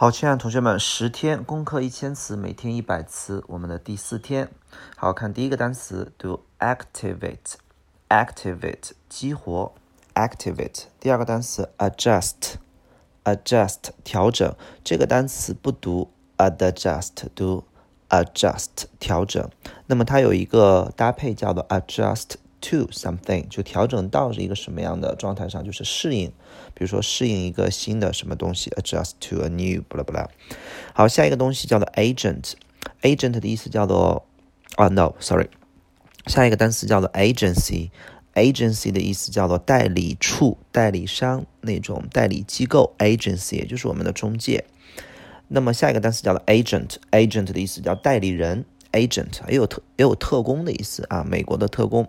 好，亲爱的同学们，十天攻克一千词，每天一百词，我们的第四天。好看第一个单词，do activate，activate 激活，activate。第二个单词，adjust，adjust 调整。这个单词不读 adjust，读 adjust 调整。那么它有一个搭配叫做 adjust。To something 就调整到是一个什么样的状态上，就是适应，比如说适应一个新的什么东西，adjust to a new，不啦不啦。好，下一个东西叫做 agent，agent 的意思叫做啊，no，sorry，下一个单词叫做 agency，agency 的意思叫做代理处、代理商那种代理机构，agency 也就是我们的中介。那么下一个单词叫做 agent，agent 的意思叫代理人，agent 也有特也有特工的意思啊，美国的特工。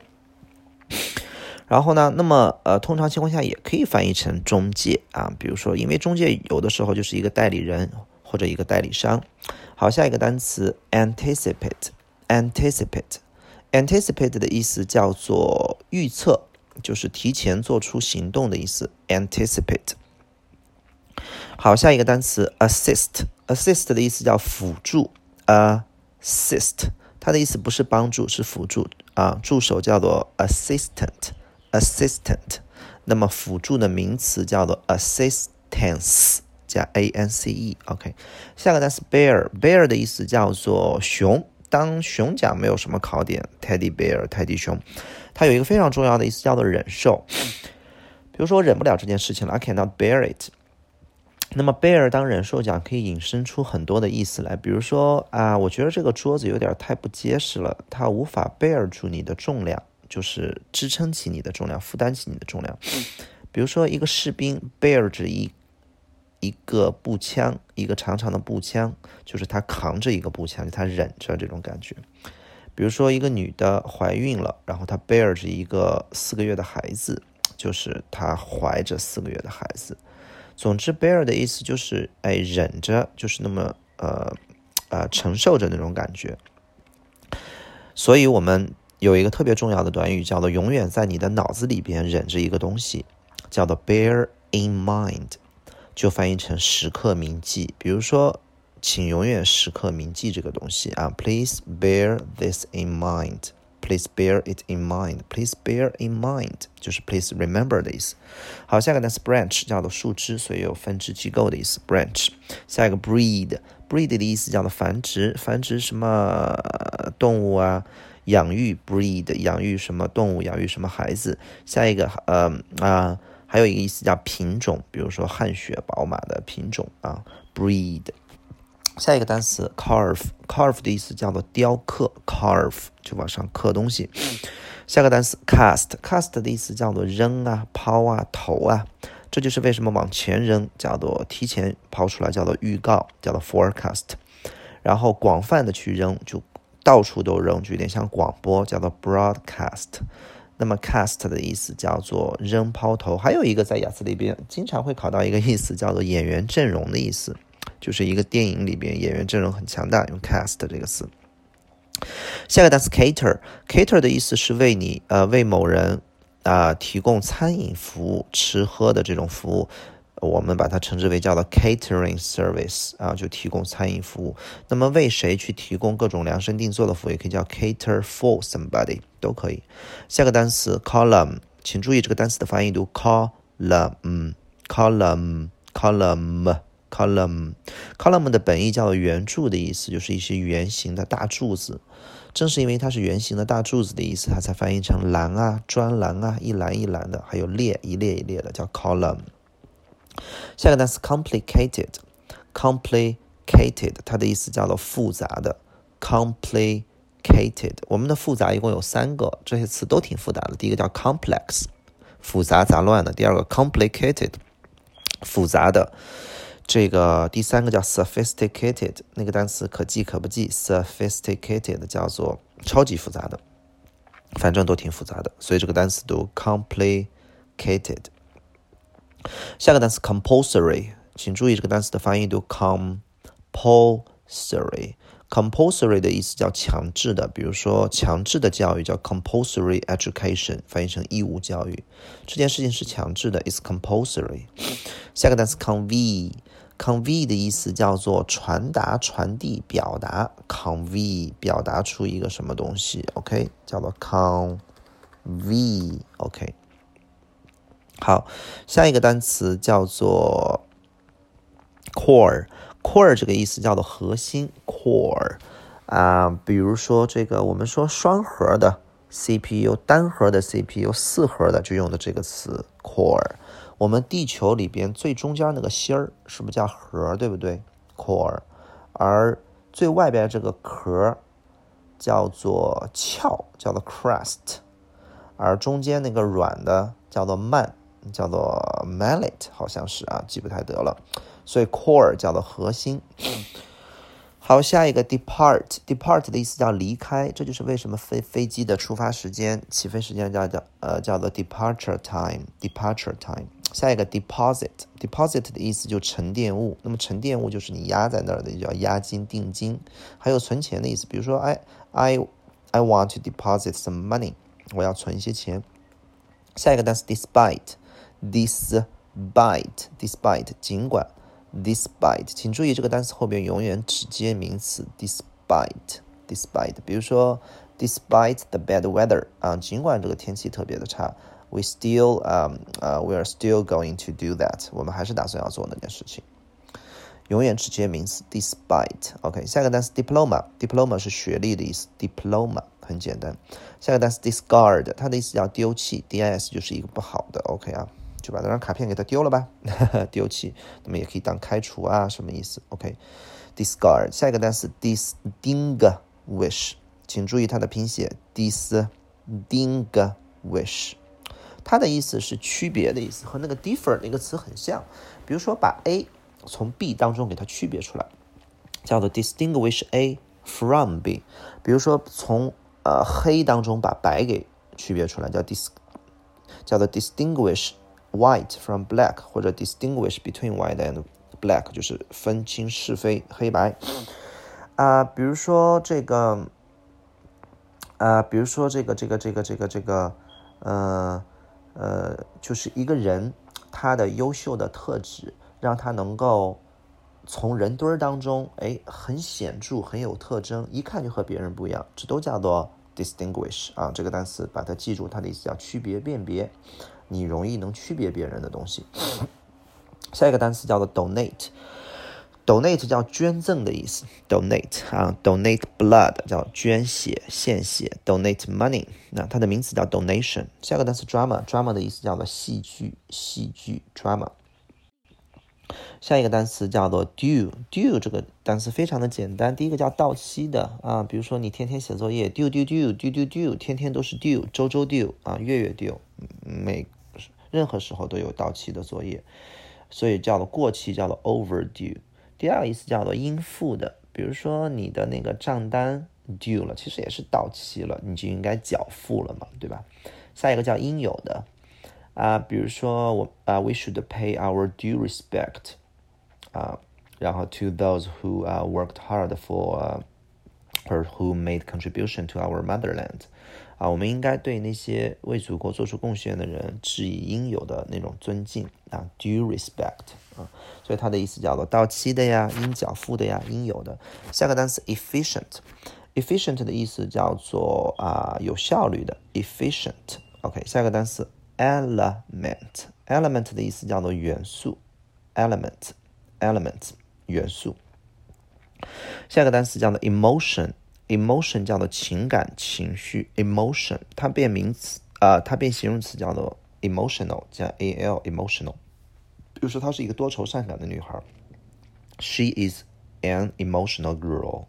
然后呢，那么呃，通常情况下也可以翻译成中介啊，比如说，因为中介有的时候就是一个代理人或者一个代理商。好，下一个单词 anticipate，anticipate，anticipate 的意思叫做预测，就是提前做出行动的意思。anticipate。好，下一个单词 assist，assist 的意思叫辅助，assist，它的意思不是帮助，是辅助。啊，助手叫做 assistant，assistant。那么辅助的名词叫做 assistance，加 a n c e。OK，下个单词 bear，bear 的意思叫做熊。当熊讲没有什么考点，teddy bear，泰迪熊，它有一个非常重要的意思叫做忍受。比如说我忍不了这件事情了，I cannot bear it。那么 bear 当忍受讲可以引申出很多的意思来，比如说啊，我觉得这个桌子有点太不结实了，它无法 bear 住你的重量，就是支撑起你的重量，负担起你的重量。比如说一个士兵 bear 着一一个步枪，一个长长的步枪，就是他扛着一个步枪，就他忍着这种感觉。比如说一个女的怀孕了，然后她 bear 着一个四个月的孩子，就是她怀着四个月的孩子。总之，bear 的意思就是，哎，忍着，就是那么，呃，呃，承受着那种感觉。所以，我们有一个特别重要的短语，叫做“永远在你的脑子里边忍着一个东西”，叫做 “bear in mind”，就翻译成“时刻铭记”。比如说，请永远时刻铭记这个东西啊，Please bear this in mind。Please bear it in mind. Please bear in mind 就是 please remember 的意思。好，下个单词 branch 叫做树枝，所以有分支机构的意思。branch。下一个 breed，breed 的意思叫做繁殖，繁殖什么动物啊？养育 breed，养育什么动物？养育什么孩子？下一个呃啊，还有一个意思叫品种，比如说汗血宝马的品种啊，breed。下一个单词 carve，carve 的意思叫做雕刻，carve 就往上刻东西。下个单词 cast，cast 的意思叫做扔啊、抛啊、投啊，这就是为什么往前扔叫做提前抛出来，叫做预告，叫做 forecast。然后广泛的去扔，就到处都扔，就有点像广播，叫做 broadcast。那么 cast 的意思叫做扔、抛、投。还有一个在雅思里边经常会考到一个意思，叫做演员阵容的意思。就是一个电影里边演员阵容很强大，用 cast 这个词。下个单词 cater，cater 的意思是为你呃为某人啊提供餐饮服务、吃喝的这种服务，我们把它称之为叫做 catering service 啊，就提供餐饮服务。那么为谁去提供各种量身定做的服务，也可以叫 cater for somebody 都可以。下个单词 column，请注意这个单词的发音读 column，column，column。Column，column 的本意叫圆柱的意思，就是一些圆形的大柱子。正是因为它是圆形的大柱子的意思，它才翻译成栏啊、专栏啊，一栏一栏的，还有列一列一列的，叫 column。下个单词 complicated，complicated，它的意思叫做复杂的。complicated，我们的复杂一共有三个，这些词都挺复杂的。第一个叫 complex，复杂杂乱的；第二个 complicated，复杂的。这个第三个叫 sophisticated，那个单词可记可不记。sophisticated 叫做超级复杂的，反正都挺复杂的，所以这个单词读 complicated。下个单词 compulsory，请注意这个单词的发音读 compulsory。compulsory 的意思叫强制的，比如说强制的教育叫 compulsory education，翻译成义务教育。这件事情是强制的，is compulsory。下个单词 convey。Convey 的意思叫做传达、传递、表达。convey 表达出一个什么东西？OK，叫做 convey。OK，好，下一个单词叫做 core。core 这个意思叫做核心。core 啊，比如说这个，我们说双核的 CPU、单核的 CPU、四核的就用的这个词 core。我们地球里边最中间那个芯儿是不是叫核，对不对？core，而最外边这个壳叫做壳，叫做 crust，而中间那个软的叫做曼，叫做 mallet，好像是啊，记不太得了。所以 core 叫做核心。好，下一个 depart，depart 的意思叫离开，这就是为什么飞飞机的出发时间、起飞时间叫叫呃叫做 departure time，departure time。下一个 deposit，deposit 的意思就沉淀物，那么沉淀物就是你压在那儿的，叫押金、定金。还有存钱的意思，比如说 I I I want to deposit some money，我要存一些钱。下一个单词 despite，despite，despite，尽管。Despite，请注意这个单词后边永远只接名词。Despite，despite，比如说，Despite the bad weather，啊，尽管这个天气特别的差，we still，嗯，呃，we are still going to do that，我们还是打算要做那件事情。永远只接名词。Despite，OK，下个单词 Diploma，Diploma 是学历的意思。Diploma 很简单。下个单词 Discard，它的意思叫丢弃，dis 就是一个不好的，OK 啊。就把这张卡片给它丢了吧，丢弃。那么也可以当开除啊，什么意思？OK，discard。下一个单词 distinguish，请注意它的拼写 distinguish，它的意思是区别的意思，和那个 differ 那个词很像。比如说把 A 从 B 当中给它区别出来，叫做 distinguish A from B。比如说从呃黑当中把白给区别出来，叫 dis，叫做 distinguish。White from black，或者 distinguish between white and black，就是分清是非黑白。啊，比如说这个，啊，比如说这个这个这个这个这个，呃呃，就是一个人他的优秀的特质，让他能够从人堆儿当中，哎，很显著，很有特征，一看就和别人不一样，这都叫做 distinguish 啊。这个单词把它记住，它的意思叫区别、辨别。你容易能区别别人的东西。下一个单词叫做 donate Donate 叫捐赠的意思，donate 啊，donate blood 叫捐血、献血，donate money 那它的名词叫 donation。下个单词 drama，drama 的意思叫做戏剧、戏剧 drama。下一个单词叫做 due，due 这个单词非常的简单，第一个叫到期的啊，比如说你天天写作业，due due due due due due，天天都是 due，周周 due 啊，月月 due，每。任何时候都有到期的作业，所以叫做过期，叫做 overdue。第二个意思叫做应付的，比如说你的那个账单 due 了，其实也是到期了，你就应该缴付了嘛，对吧？下一个叫应有的啊，比如说我啊，we should pay our due respect 啊，然后 to those who uh worked hard for or who made contribution to our motherland。啊，我们应该对那些为祖国做出贡献的人致以应有的那种尊敬啊，due respect 所以它的意思叫做到期的呀，应缴付的呀，应有的。下个单词 efficient，efficient 的意思叫做啊有效率的，efficient。OK，下个单词 element，element 的意思叫做元素，element，element 元素。下个单词叫做 emotion。emotion 叫做情感情绪，emotion 它变名词啊，它变形容词叫做 emotional 加 a l emotional。就是她是一个多愁善感的女孩，she is an emotional girl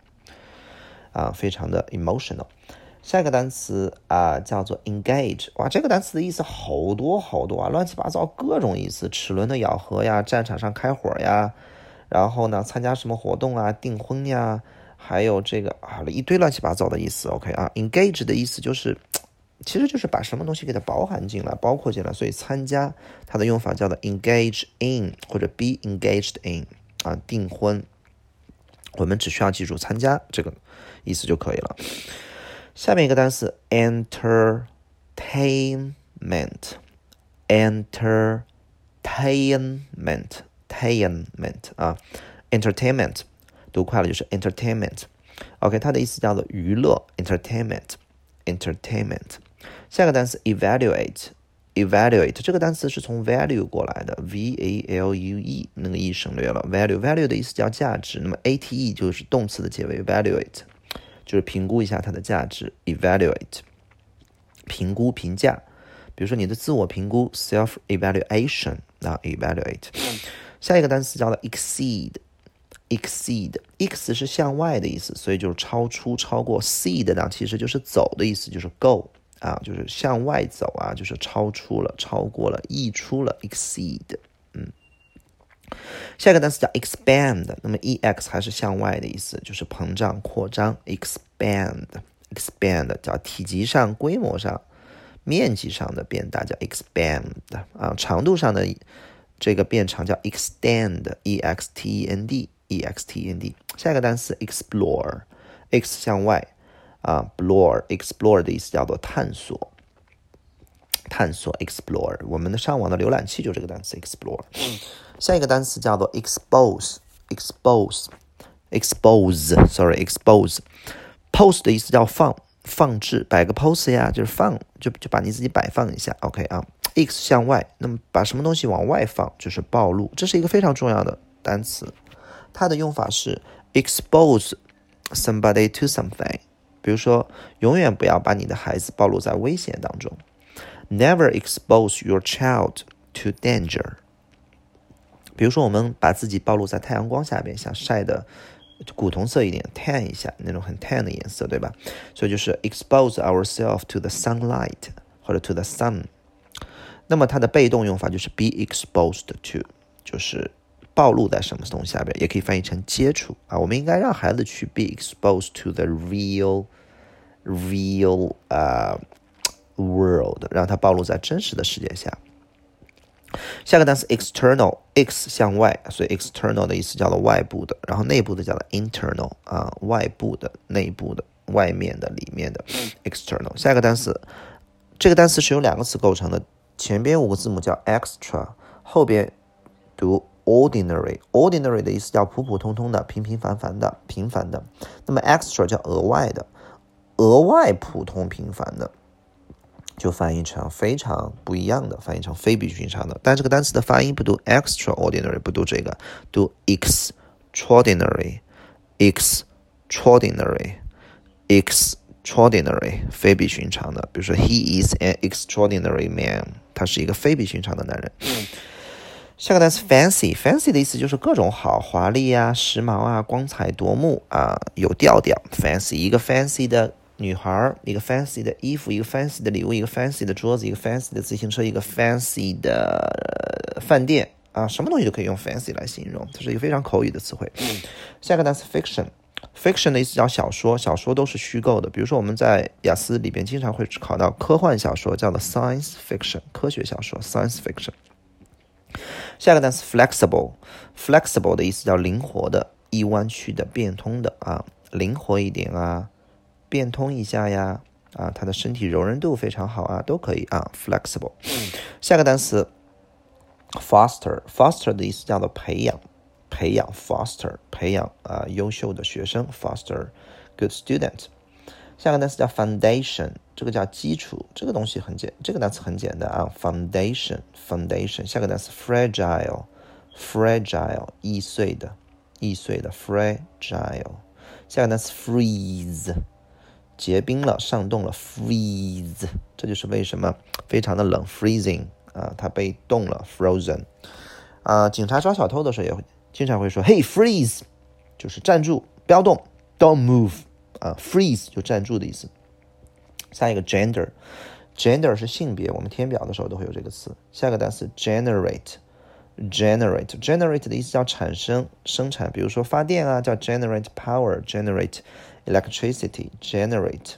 啊，非常的 emotional。下一个单词啊叫做 engage，哇，这个单词的意思好多好多啊，乱七八糟各种意思，齿轮的咬合呀，战场上开火呀，然后呢参加什么活动啊，订婚呀。还有这个啊，一堆乱七八糟的意思。OK 啊，engage 的意思就是，其实就是把什么东西给它包含进来、包括进来。所以参加它的用法叫做 engage in 或者 be engaged in 啊，订婚。我们只需要记住参加这个意思就可以了。下面一个单词 entertainment，entertainment。entertainment 啊，entertainment 读快了就是 entertainment。OK，它的意思叫做娱乐，entertainment，entertainment。下个单词 evaluate，evaluate 这个单词是从 value 过来的，v a l u e 那个 e 省略了，value，value 的意思叫价值，那么 a t e 就是动词的结尾，evaluate 就是评估一下它的价值，evaluate 评估评价，比如说你的自我评估 self evaluation 啊，evaluate。下一个单词叫做 exceed。exceed，ex 是向外的意思，所以就是超出、超过。seed 呢，其实就是走的意思，就是 go 啊，就是向外走啊，就是超出了、超过了、溢出了。exceed，嗯。下一个单词叫 expand，那么 ex 还是向外的意思，就是膨胀、扩张。expand，expand 叫体积上、规模上、面积上的变大，叫 expand 啊。长度上的这个变长叫 extend，e x t e n d，e x t e n d 下一个单词 explore，x 向外啊，explore，explore 的意思叫做探索，探索 explore，我们的上网的浏览器就这个单词 explore。下一个单词叫做 expose，expose，expose，sorry，expose，pose 的意思叫放，放置，摆个 pose 呀，就是放，就就把你自己摆放一下，OK 啊，ex 向外，那么把什么东西往外放就是暴露，这是一个非常重要的单词。它的用法是 expose somebody to something，比如说，永远不要把你的孩子暴露在危险当中，never expose your child to danger。比如说，我们把自己暴露在太阳光下边，想晒的古铜色一点，tan 一下那种很 tan 的颜色，对吧？所以就是 expose ourselves to the sunlight 或者 to the sun。那么它的被动用法就是 be exposed to，就是。暴露在什么东西下边，也可以翻译成接触啊。我们应该让孩子去 be exposed to the real real 啊 world，让他暴露在真实的世界下。下个单词 external，x 向外，所以 external 的意思叫做外部的，然后内部的叫做 internal 啊，外部的、内部的、外面的、里面的 external。下一个单词，这个单词是由两个词构成的，前边五个字母叫 extra，后边读。Ordinary，ordinary 的意思叫普普通通的、平平凡凡的、平凡的。那么 extra 叫额外的、额外普通平凡的，就翻译成非常不一样的，翻译成非比寻常的。但这个单词的发音不读 extraordinary，不读这个，读 extraordinary，extraordinary，extraordinary，非比寻常的。比如说，He is an extraordinary man，他是一个非比寻常的男人。下个单词 fancy，fancy 的意思就是各种好、华丽啊、时髦啊、光彩夺目啊、有调调。fancy 一个 fancy 的女孩，一个 fancy 的衣服，一个 fancy 的礼物，一个 fancy 的桌子，一个 fancy 的自行车，一个 fancy 的饭店啊，什么东西都可以用 fancy 来形容，这是一个非常口语的词汇。下个单词 fiction，fiction 的意思叫小说，小说都是虚构的。比如说我们在雅思里边经常会考到科幻小说，叫做 science fiction，科学小说 science fiction。下个单词 flexible，flexible 的意思叫灵活的、易弯曲的、变通的啊，灵活一点啊，变通一下呀啊，他的身体柔韧度非常好啊，都可以啊，flexible。下个单词 foster，foster 的意思叫做培养、培养，foster 培养啊，优秀的学生，foster good student。下个单词叫 foundation，这个叫基础，这个东西很简，这个单词很简单啊，foundation，foundation。下个单词 fragile，fragile，易碎的，易碎的，fragile。下个单词 freeze，结冰了，上冻了，freeze。这就是为什么非常的冷，freezing 啊，它被冻了，frozen。啊，警察抓小偷的时候也会经常会说，Hey freeze，就是站住，不要动，Don't move。啊，freeze 就站住的意思。下一个 gender，gender 是性别，我们填表的时候都会有这个词。下一个单词 generate，generate，generate 的意思叫产生、生产，比如说发电啊，叫 generate power，generate electricity，generate。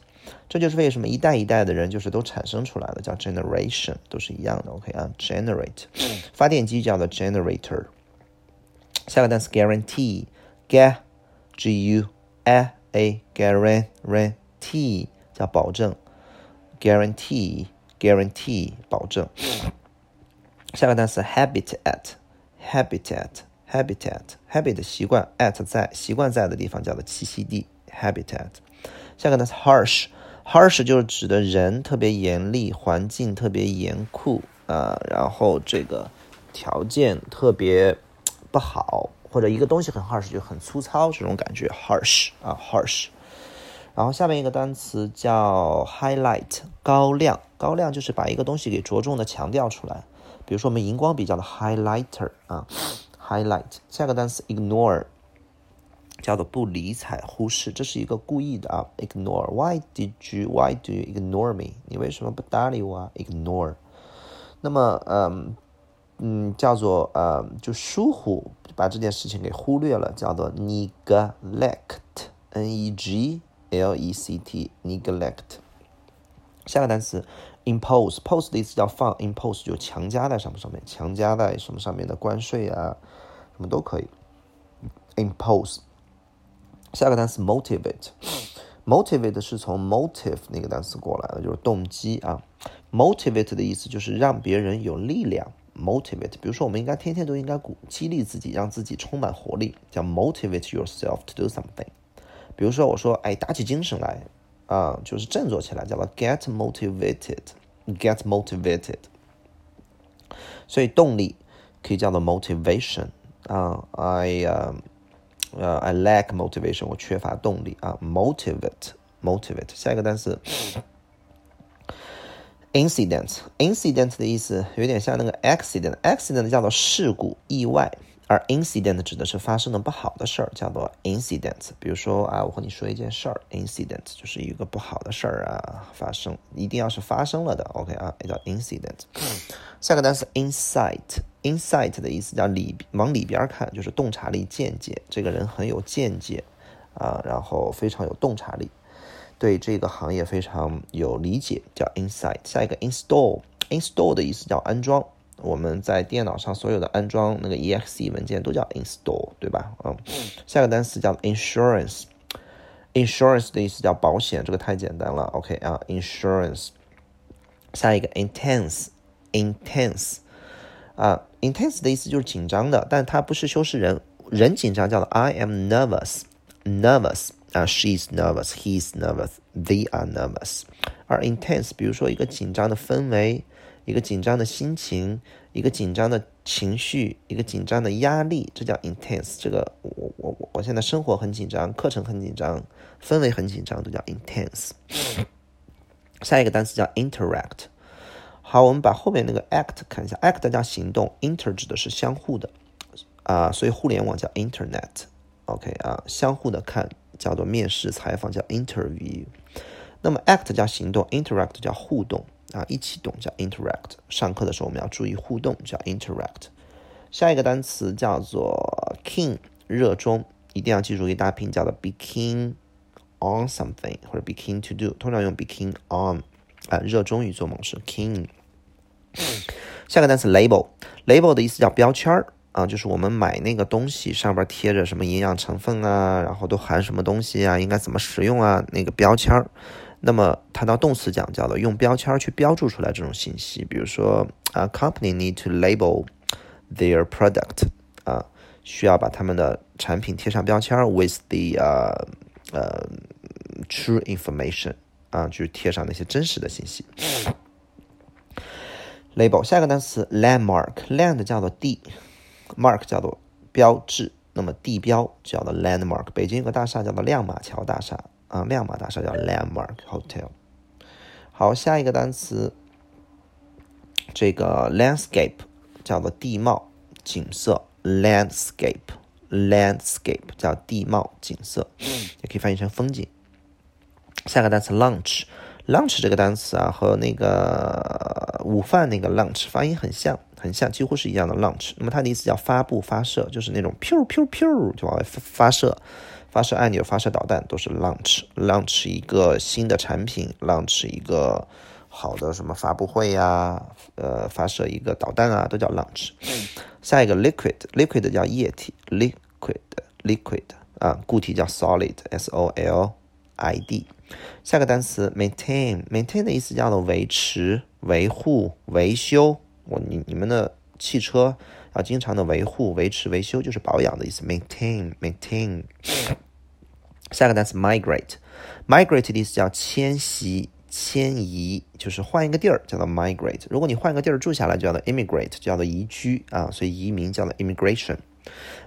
这就是为什么一代一代的人就是都产生出来了，叫 generation，都是一样的。OK 啊，generate，发电机叫做 generator。下个单词 guarantee，g，u，a a guarantee 叫保证，guarantee guarantee 保证。下个单词 habitat habitat，habitat，habit 习惯，at 在习惯在的地方叫做栖息地，habitat。下个单词 harsh，harsh 就是指的人特别严厉，环境特别严酷啊，然后这个条件特别不好，或者一个东西很 harsh 就很粗糙这种感觉，harsh 啊 harsh。然后下面一个单词叫 highlight，高亮，高亮就是把一个东西给着重的强调出来。比如说我们荧光笔叫做 highlighter 啊，highlight。下个单词 ignore，叫做不理睬、忽视，这是一个故意的啊，ignore。Why did you? Why do you ignore me? 你为什么不搭理我啊？ignore。那么，嗯嗯，叫做呃，就疏忽，把这件事情给忽略了，叫做 neglect，n e g。L E C T neglect。下个单词 impose，pose 的意思叫放，impose 就强加在什么上面，强加在什么上面的关税啊，什么都可以。impose。下个单词 motivate，motivate 是从 motive 那个单词过来的，就是动机啊。motivate 的意思就是让别人有力量。motivate，比如说我们应该天天都应该鼓激励自己，让自己充满活力，叫 motivate yourself to do something。比如说，我说，哎，打起精神来，啊，就是振作起来，叫做 get motivated，get motivated。所以动力可以叫做 motivation，啊，I 呃呃 I lack motivation，我缺乏动力啊，motivate，motivate。下一个单词 incident，incident 的意思有点像那个 accident，accident 叫做事故、意外。而 incident 指的是发生的不好的事儿，叫做 incident。比如说啊，我和你说一件事儿，incident 就是一个不好的事儿啊，发生一定要是发生了的，OK 啊，也叫 incident。下个单词 insight，insight 的意思叫里往里边看，就是洞察力、见解。这个人很有见解啊，然后非常有洞察力，对这个行业非常有理解，叫 insight。下一个 install，install 的意思叫安装。我们在电脑上所有的安装那个 exe 文件都叫 install，对吧？嗯，下个单词叫 insurance，insurance 的意思叫保险，这个太简单了。OK 啊，insurance。下一个 intense，intense 啊，intense 的意思就是紧张的，但它不是修饰人，人紧张叫做 I am nervous，nervous 啊，she is nervous，he is nervous，they are nervous。而 intense，比如说一个紧张的氛围。一个紧张的心情，一个紧张的情绪，一个紧张的压力，这叫 intense。这个我我我我现在生活很紧张，课程很紧张，氛围很紧张，都叫 intense。下一个单词叫 interact。好，我们把后面那个 act 看一下，act 叫行动，inter 指的是相互的啊，所以互联网叫 internet。OK 啊，相互的看叫做面试采访叫 interview。那么 act 叫行动，interact 叫互动。啊，一起动叫 interact。上课的时候我们要注意互动，叫 interact。下一个单词叫做 king，热衷，一定要记住一大拼，叫做 be keen on something 或者 be keen to do，通常用 be keen on，啊，热衷于做某事，keen。下个单词 label，label 的意思叫标签儿啊，就是我们买那个东西上边贴着什么营养成分啊，然后都含什么东西啊，应该怎么使用啊，那个标签儿。那么谈到动词讲，叫做用标签去标注出来这种信息。比如说啊，company need to label their product 啊，需要把他们的产品贴上标签 with the 呃呃 true information 啊，就是贴上那些真实的信息。label 下一个单词 landmark，land 叫做地，mark 叫做标志，那么地标叫做 landmark。北京有个大厦叫做亮马桥大厦。啊，亮马大厦叫 Landmark Hotel。好，下一个单词，这个 landscape 叫做地貌、景色。landscape，landscape 叫地貌、景色，也可以翻译成风景。下个单词 lunch，lunch 这个单词啊，和那个午饭那个 lunch 发音很像，很像，几乎是一样的 launch。那么它的意思叫发布、发射，就是那种 pew pew pew 就往外发射。发射按钮、发射导弹都是 launch，launch 一个新的产品，launch 一个好的什么发布会呀，呃，发射一个导弹啊，都叫 launch。下一个 liquid，liquid 叫液体，liquid，liquid 啊，固体叫 solid，s o l i d。下个单词 maintain，maintain 的意思叫做维持、维护、维修。我你你们的汽车。要经常的维护、维持、维修，就是保养的意思。maintain，maintain。下个单词 migrate，migrate 的意思叫迁徙、迁移，就是换一个地儿，叫做 migrate。如果你换一个地儿住下来，叫做 immigrate，叫做移居啊，所以移民叫做 immigration。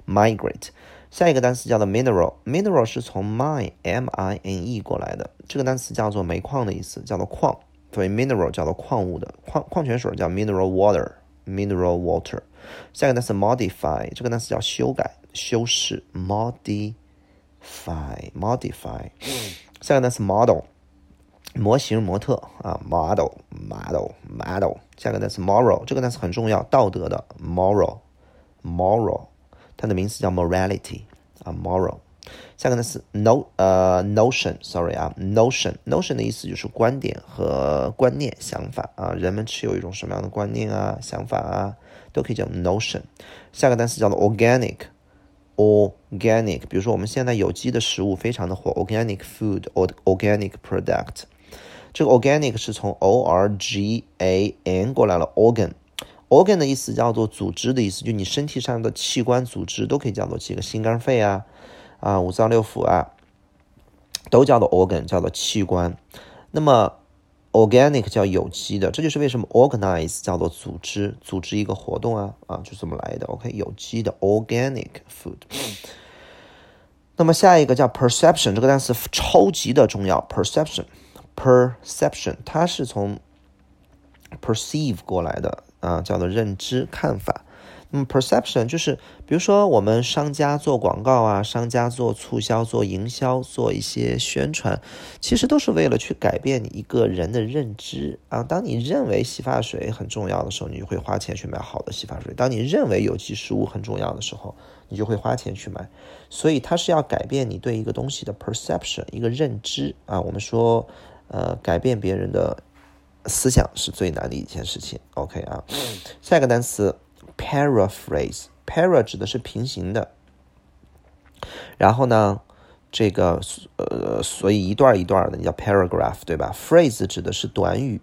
migrate。下一个单词叫做 mineral，mineral 是从 mine，m-i-n-e 过来的，这个单词叫做煤矿的意思，叫做矿。所以 mineral 叫做矿物的矿矿泉水叫 mineral water，mineral water。下一个单词 modify，这个单词叫修改、修饰，modify，modify。下一个单词 model，模型、模特啊，model，model，model。下一个单词 moral，这个单词很重要，道德的 moral，moral。它的名词叫 morality 啊，moral。下个呢是 no 呃 notion，sorry 啊，notion，notion 的意思就是观点和观念、想法啊，人们持有一种什么样的观念啊、想法啊，都可以叫 notion。下个单词叫做 organic，organic，比如说我们现在有机的食物非常的火，organic food or organic product。这个 organic 是从 o r g a n 过来了，organ。organ 的意思叫做组织的意思，就你身体上的器官组织都可以叫做几个心肝肺啊，啊五脏六腑啊，都叫做 organ，叫做器官。那么 organic 叫有机的，这就是为什么 organize 叫做组织，组织一个活动啊啊就这么来的。OK，有机的 organic food。那么下一个叫 perception，这个单词超级的重要，perception，perception，它是从 perceive 过来的。啊，叫做认知看法。嗯 perception 就是，比如说我们商家做广告啊，商家做促销、做营销、做一些宣传，其实都是为了去改变你一个人的认知啊。当你认为洗发水很重要的时候，你就会花钱去买好的洗发水；当你认为有机食物很重要的时候，你就会花钱去买。所以它是要改变你对一个东西的 perception，一个认知啊。我们说，呃，改变别人的。思想是最难的一件事情。OK 啊，下一个单词 paraphrase，para 指的是平行的。然后呢，这个呃，所以一段一段的，你叫 paragraph 对吧？phrase 指的是短语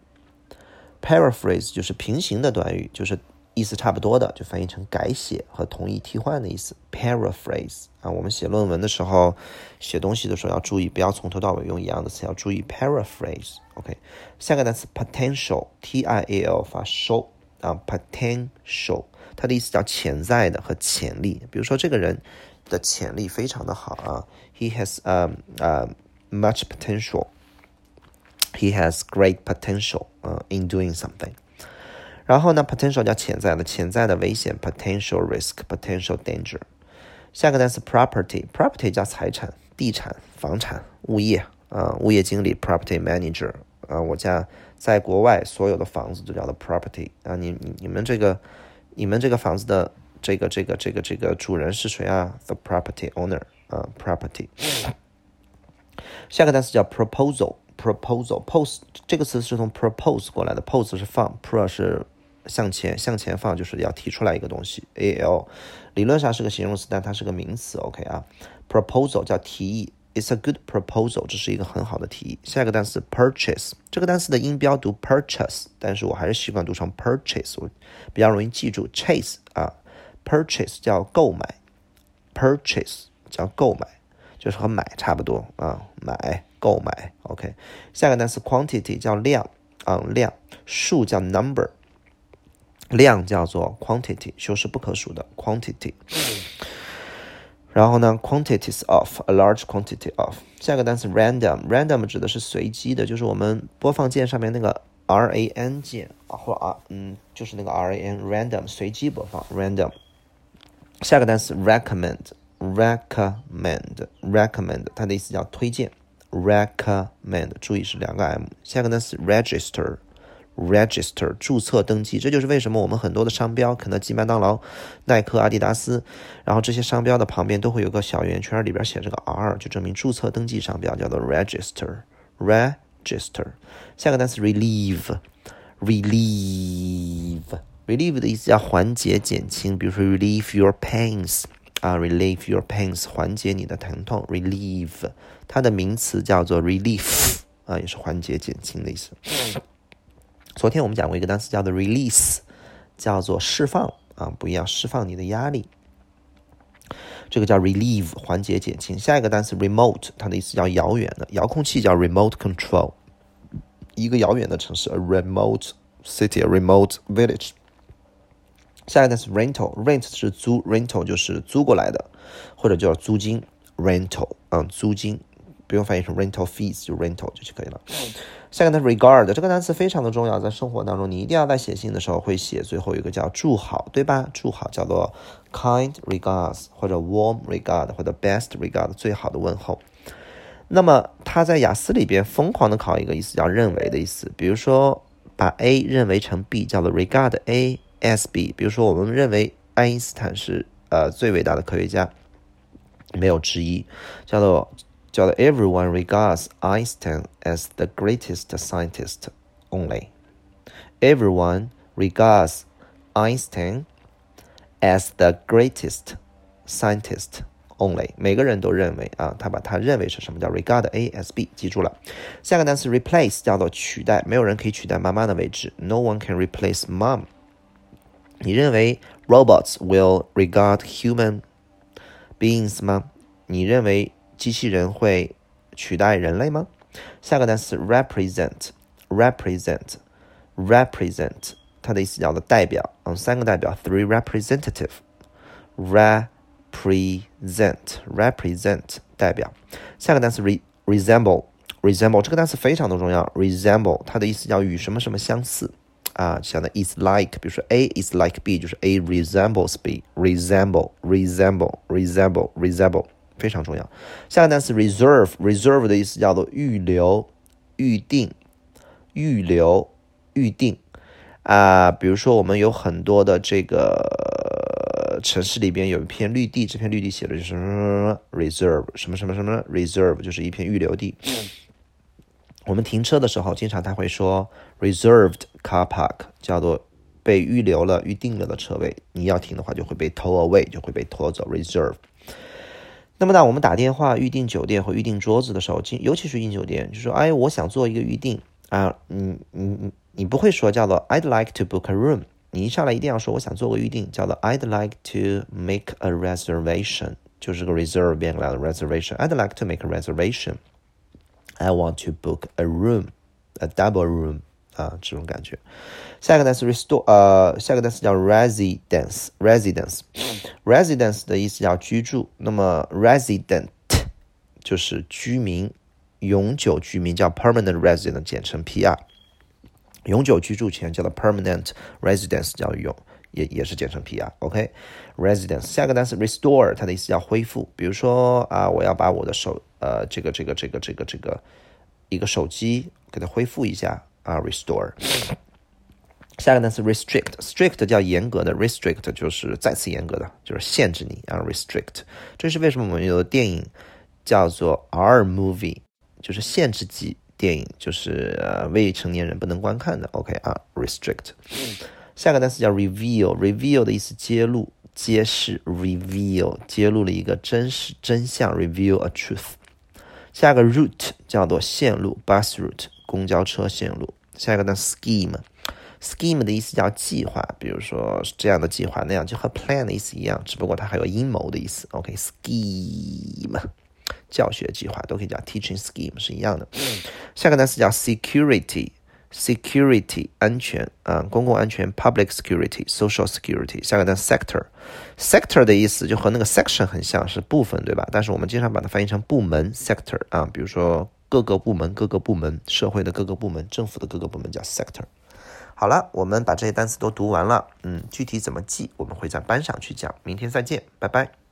，paraphrase 就是平行的短语，就是。意思差不多的，就翻译成改写和同义替换的意思。paraphrase 啊，我们写论文的时候，写东西的时候要注意，不要从头到尾用一样的词，要注意 paraphrase。OK，下个单词 potential，T I A L 发收啊，potential，它的意思叫潜在的和潜力。比如说这个人的潜力非常的好啊，he has um uh much potential。He has great potential 啊，in doing something。然后呢，potential 叫潜在的，潜在的危险，potential risk，potential danger。下个单词 property，property 叫财产、地产、房产、物业啊，物业经理 property manager 啊，我家在国外所有的房子都叫做 property 啊，你你你们这个你们这个房子的这个这个这个这个主人是谁啊？The property owner 啊，property。下个单词叫 proposal，proposal，pose 这个词是从 propose 过来的，pose 是放，pro 是向前向前放就是要提出来一个东西，A L，理论上是个形容词，但它是个名词，OK 啊，proposal 叫提议，It's a good proposal，这是一个很好的提议。下一个单词 purchase，这个单词的音标读 purchase，但是我还是习惯读成 purchase，我比较容易记住。chase 啊，purchase 叫购买，purchase 叫购买，就是和买差不多啊，买购买，OK。下一个单词 quantity 叫量啊量，数叫 number。量叫做 quantity，修饰不可数的 quantity。然后呢，quantities of，a large quantity of。下个单词 random，random 指的是随机的，就是我们播放键上面那个 R A N 键啊，或者啊，嗯，就是那个 R A N，random 随机播放 random。下个单词 recommend，recommend，recommend，它的意思叫推荐 recommend，注意是两个 M。下个单词 register。 Register 注册登记，这就是为什么我们很多的商标，肯德基、麦当劳、耐克、阿迪达斯，然后这些商标的旁边都会有个小圆圈，里边写着个 R，就证明注册登记商标，叫做 Register。Register。下个单词 Relieve，Relieve，Relieve 的意思叫缓解、减轻，比如说 Relieve your pains 啊，Relieve your pains，缓解你的疼痛。Relieve，它的名词叫做 Relief 啊，也是缓解、减轻的意思。昨天我们讲过一个单词叫做 release，叫做释放啊，不一样，释放你的压力。这个叫 relieve，缓解减轻。下一个单词 remote，它的意思叫遥远的，遥控器叫 remote control。一个遥远的城市，a remote city，a remote village。下一个单词 rental，rent 是租，rental 就是租过来的，或者叫租金，rental，嗯，租金，不用翻译成 rental fees，就 rental 就就可以了。下一个单词 regard，这个单词非常的重要，在生活当中，你一定要在写信的时候会写最后一个叫祝好，对吧？祝好叫做 kind regards，或者 warm regard，或者 best regard，最好的问候。那么他在雅思里边疯狂的考一个意思叫认为的意思，比如说把 A 认为成 B，叫做 regard A as B。比如说我们认为爱因斯坦是呃最伟大的科学家，没有之一，叫做 叫做 Everyone regards Einstein as the greatest scientist only. Everyone regards Einstein as the greatest scientist. Only，每个人都认为啊，他把他认为是什么叫 regard A S B，记住了。下个单词 replace 叫做取代，没有人可以取代妈妈的位置，No one can replace mom。你认为 robots will regard human beings 吗？你认为 机器人会取代人类吗？下个单词 represent，represent，represent，它的意思叫做代表，嗯，三个代表，three representative，re。present represent 代表，下个单词 re resemble resemble 这个单词非常的重要，resemble 它的意思叫与什么什么相似啊，像的 is like，比如说 A is like B，就是 A resembles B，resemble resemble resemble resemble 非常重要。下个单词 reserve reserve 的意思叫做预留、预定、预留、预定啊，比如说我们有很多的这个。城市里边有一片绿地，这片绿地写的就是什么什么 reserve，什么什么什么 reserve，就是一片预留地。我们停车的时候，经常他会说 reserved car park，叫做被预留了、预定了的车位。你要停的话，就会被 tow away，就会被拖走 reserve。那么呢，我们打电话预订酒店或预订桌子的时候，尤其是预订酒店，就说哎，我想做一个预订啊，你你你你不会说叫做 I'd like to book a room。你一上来一定要说我想做个预定，叫做 I'd like to make a reservation，就是个 reserve 变过来的 reservation。I'd like to make a reservation. I want to book a room, a double room 啊，这种感觉。下一个单词 restore，呃，下一个单词叫 residence，residence，residence 的意思叫居住。那么 resident 就是居民，永久居民叫 permanent resident，简称 PR。永久居住权叫做 permanent residence，叫永也也是简称 PR。OK，residence。下个单词 restore，它的意思叫恢复。比如说啊，我要把我的手呃这个这个这个这个这个一个手机给它恢复一下啊，restore。下个单词 restrict，strict 叫严格的，restrict 就是再次严格的，就是限制你啊，restrict。这是为什么我们有电影叫做 R movie，就是限制级。电影就是未成年人不能观看的。OK 啊，restrict。下个单词叫 reveal，reveal 的意思揭露、揭示，reveal 揭露了一个真实真相，reveal a truth。下个 route 叫做线路，bus route 公交车线路。下一个单词 scheme，scheme 的意思叫计划，比如说这样的计划那样，就和 plan 的意思一样，只不过它还有阴谋的意思。OK，scheme。教学计划都可以叫 teaching scheme 是一样的。下个单词叫 security，security 安全啊，公共安全 public security，social security。下个单词 sector，sector 的意思就和那个 section 很像，是部分对吧？但是我们经常把它翻译成部门 sector 啊，比如说各个部门、各个部门、社会的各个部门、政府的各个部门叫 sector。好了，我们把这些单词都读完了，嗯，具体怎么记，我们会在班上去讲。明天再见，拜拜。